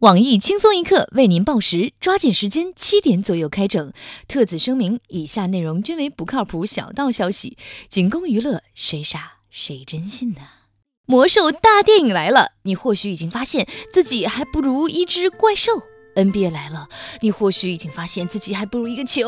网易轻松一刻为您报时，抓紧时间，七点左右开整。特此声明，以下内容均为不靠谱小道消息，仅供娱乐，谁傻谁真信呢？魔兽大电影来了，你或许已经发现自己还不如一只怪兽；NBA 来了，你或许已经发现自己还不如一个球；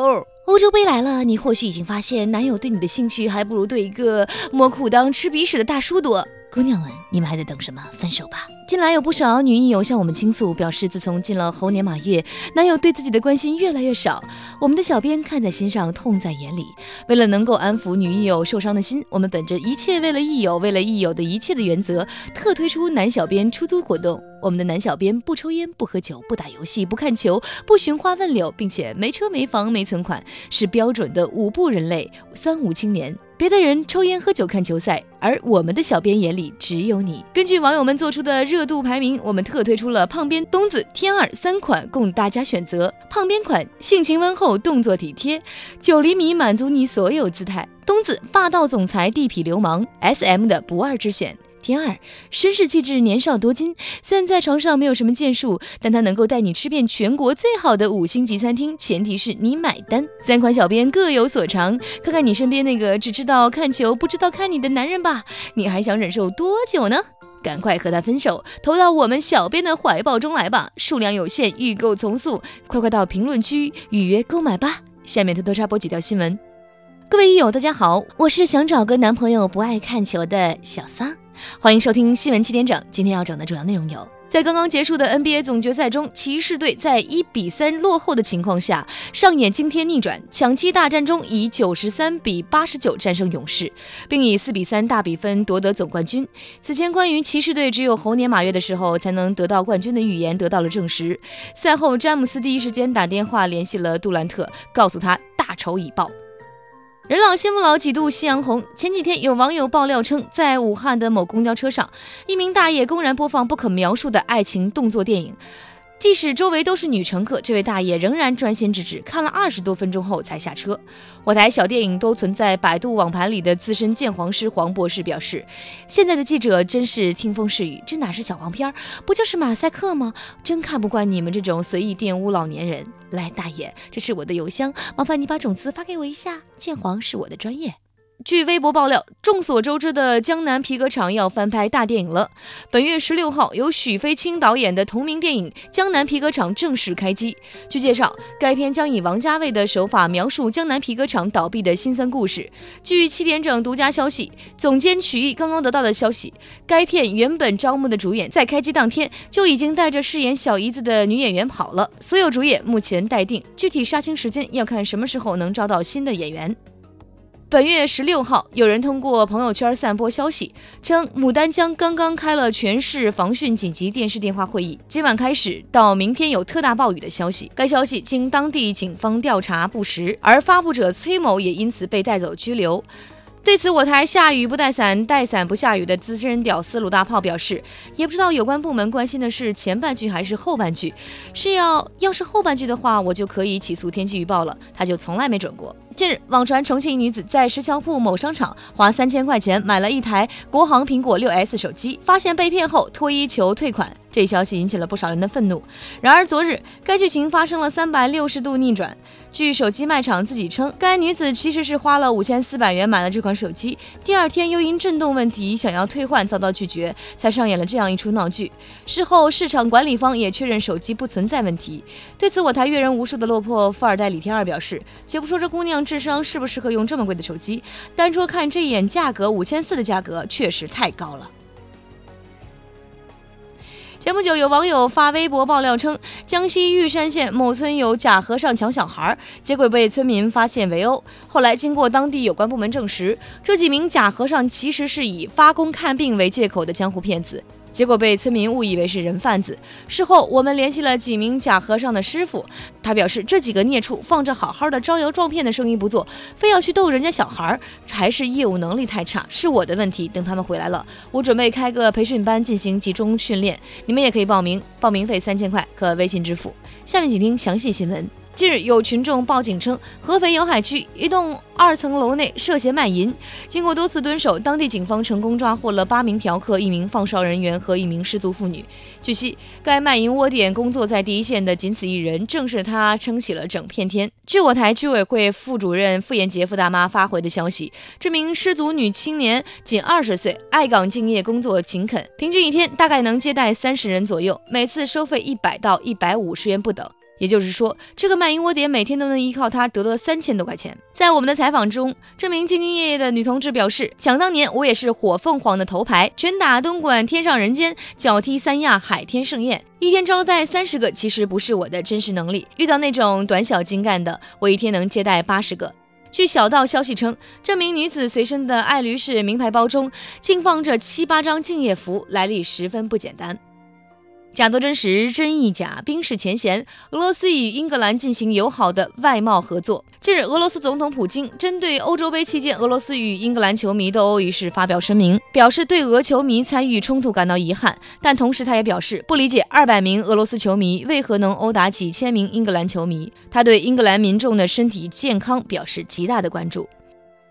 欧洲杯来了，你或许已经发现男友对你的兴趣还不如对一个摸裤裆、吃鼻屎的大叔多。姑娘们，你们还在等什么？分手吧！近来有不少女艺友向我们倾诉，表示自从进了猴年马月，男友对自己的关心越来越少。我们的小编看在心上，痛在眼里。为了能够安抚女艺友受伤的心，我们本着一切为了艺友，为了艺友的一切的原则，特推出男小编出租活动。我们的男小编不抽烟、不喝酒、不打游戏、不看球、不寻花问柳，并且没车没房没存款，是标准的五不人类三无青年。别的人抽烟喝酒看球赛，而我们的小编眼里只有你。根据网友们做出的热度排名，我们特推出了胖边、冬子、天二三款供大家选择。胖边款性情温厚，动作体贴，九厘米满足你所有姿态。冬子霸道总裁，地痞流氓，SM 的不二之选。第二，绅士气质，年少多金，虽然在床上没有什么建树，但他能够带你吃遍全国最好的五星级餐厅，前提是你买单。三款小编各有所长，看看你身边那个只知道看球不知道看你的男人吧，你还想忍受多久呢？赶快和他分手，投到我们小编的怀抱中来吧，数量有限，预购从速，快快到评论区预约购买吧。下面偷偷插播几条新闻，各位益友大家好，我是想找个男朋友不爱看球的小桑。欢迎收听新闻七点整。今天要整的主要内容有：在刚刚结束的 NBA 总决赛中，骑士队在一比三落后的情况下，上演惊天逆转，抢七大战中以九十三比八十九战胜勇士，并以四比三大比分夺得总冠军。此前关于骑士队只有猴年马月的时候才能得到冠军的预言得到了证实。赛后，詹姆斯第一时间打电话联系了杜兰特，告诉他大仇已报。人老心不老，几度夕阳红。前几天有网友爆料称，在武汉的某公交车上，一名大爷公然播放不可描述的爱情动作电影。即使周围都是女乘客，这位大爷仍然专心致志看了二十多分钟后才下车。我台小电影都存在百度网盘里的资深鉴黄师黄博士表示：“现在的记者真是听风是雨，这哪是小黄片儿，不就是马赛克吗？真看不惯你们这种随意玷污老年人。”来，大爷，这是我的邮箱，麻烦你把种子发给我一下。鉴黄是我的专业。据微博爆料，众所周知的江南皮革厂要翻拍大电影了。本月十六号，由许飞青导演的同名电影《江南皮革厂》正式开机。据介绍，该片将以王家卫的手法描述江南皮革厂倒闭的辛酸故事。据七点整独家消息，总监曲艺刚刚得到的消息，该片原本招募的主演在开机当天就已经带着饰演小姨子的女演员跑了，所有主演目前待定，具体杀青时间要看什么时候能招到新的演员。本月十六号，有人通过朋友圈散播消息，称牡丹江刚刚开了全市防汛紧急电视电话会议，今晚开始到明天有特大暴雨的消息。该消息经当地警方调查不实，而发布者崔某也因此被带走拘留。对此，我台下雨不带伞，带伞不下雨的资深屌丝鲁大炮表示，也不知道有关部门关心的是前半句还是后半句，是要要是后半句的话，我就可以起诉天气预报了，他就从来没准过。近日，网传重庆一女子在石桥铺某商场花三千块钱买了一台国行苹果六 S 手机，发现被骗后脱衣求退款。这消息引起了不少人的愤怒。然而，昨日该剧情发生了三百六十度逆转。据手机卖场自己称，该女子其实是花了五千四百元买了这款手机，第二天又因震动问题想要退换遭到拒绝，才上演了这样一出闹剧。事后，市场管理方也确认手机不存在问题。对此，我台阅人无数的落魄富二代李天二表示：“且不说这姑娘智商适不适合用这么贵的手机，单说看这一眼价格，五千四的价格确实太高了。”前不久，有网友发微博爆料称，江西玉山县某村有假和尚抢小孩，结果被村民发现围殴。后来经过当地有关部门证实，这几名假和尚其实是以发工看病为借口的江湖骗子。结果被村民误以为是人贩子。事后，我们联系了几名假和尚的师傅，他表示这几个孽畜放着好好的招摇撞骗的生意不做，非要去逗人家小孩儿，还是业务能力太差，是我的问题。等他们回来了，我准备开个培训班进行集中训练，你们也可以报名，报名费三千块，可微信支付。下面请听详细新闻。近日有群众报警称，合肥瑶海区一栋二层楼内涉嫌卖淫。经过多次蹲守，当地警方成功抓获了八名嫖客、一名放哨人员和一名失足妇女。据悉，该卖淫窝点工作在第一线的仅此一人，正是他撑起了整片天。据我台居委会副主任傅延杰傅大妈发回的消息，这名失足女青年仅二十岁，爱岗敬业，工作勤恳，平均一天大概能接待三十人左右，每次收费一百到一百五十元不等。也就是说，这个卖淫窝点每天都能依靠他得到三千多块钱。在我们的采访中，这名兢兢业业的女同志表示：“想当年，我也是火凤凰的头牌，拳打东莞天上人间，脚踢三亚海天盛宴，一天招待三十个，其实不是我的真实能力。遇到那种短小精干的，我一天能接待八十个。”据小道消息称，这名女子随身的爱驴式名牌包中竟放着七八张敬业福，来历十分不简单。假作真实，真亦假。冰释前嫌，俄罗斯与英格兰进行友好的外贸合作。近日，俄罗斯总统普京针对欧洲杯期间俄罗斯与英格兰球迷斗殴一事发表声明，表示对俄球迷参与冲突感到遗憾，但同时他也表示不理解二百名俄罗斯球迷为何能殴打几千名英格兰球迷。他对英格兰民众的身体健康表示极大的关注。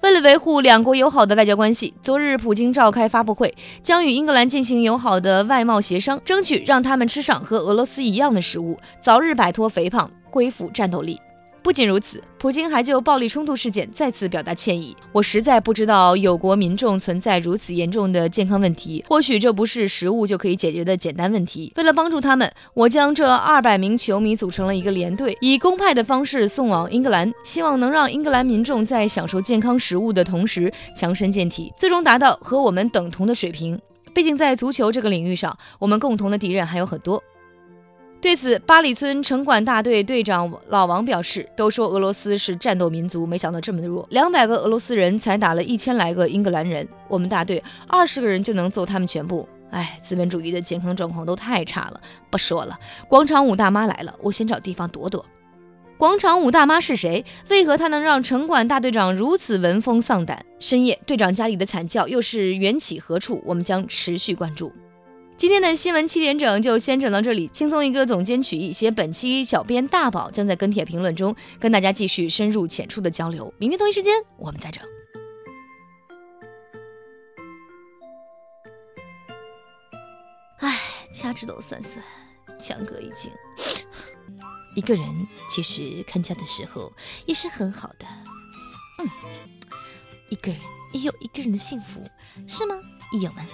为了维护两国友好的外交关系，昨日普京召开发布会，将与英格兰进行友好的外贸协商，争取让他们吃上和俄罗斯一样的食物，早日摆脱肥胖，恢复战斗力。不仅如此，普京还就暴力冲突事件再次表达歉意。我实在不知道有国民众存在如此严重的健康问题，或许这不是食物就可以解决的简单问题。为了帮助他们，我将这二百名球迷组成了一个连队，以公派的方式送往英格兰，希望能让英格兰民众在享受健康食物的同时强身健体，最终达到和我们等同的水平。毕竟在足球这个领域上，我们共同的敌人还有很多。对此，八里村城管大队队长老王表示：“都说俄罗斯是战斗民族，没想到这么弱，两百个俄罗斯人才打了一千来个英格兰人，我们大队二十个人就能揍他们全部。哎，资本主义的健康状况都太差了。不说了，广场舞大妈来了，我先找地方躲躲。广场舞大妈是谁？为何她能让城管大队长如此闻风丧胆？深夜队长家里的惨叫又是缘起何处？我们将持续关注。”今天的新闻七点整就先整到这里，轻松一个总监曲艺，写本期小编大宝将在跟帖评论中跟大家继续深入浅出的交流。明天同一时间我们再整。唉，掐指头算算，强哥已经。一个人其实看家的时候也是很好的。嗯，一个人也有一个人的幸福，是吗，益友们？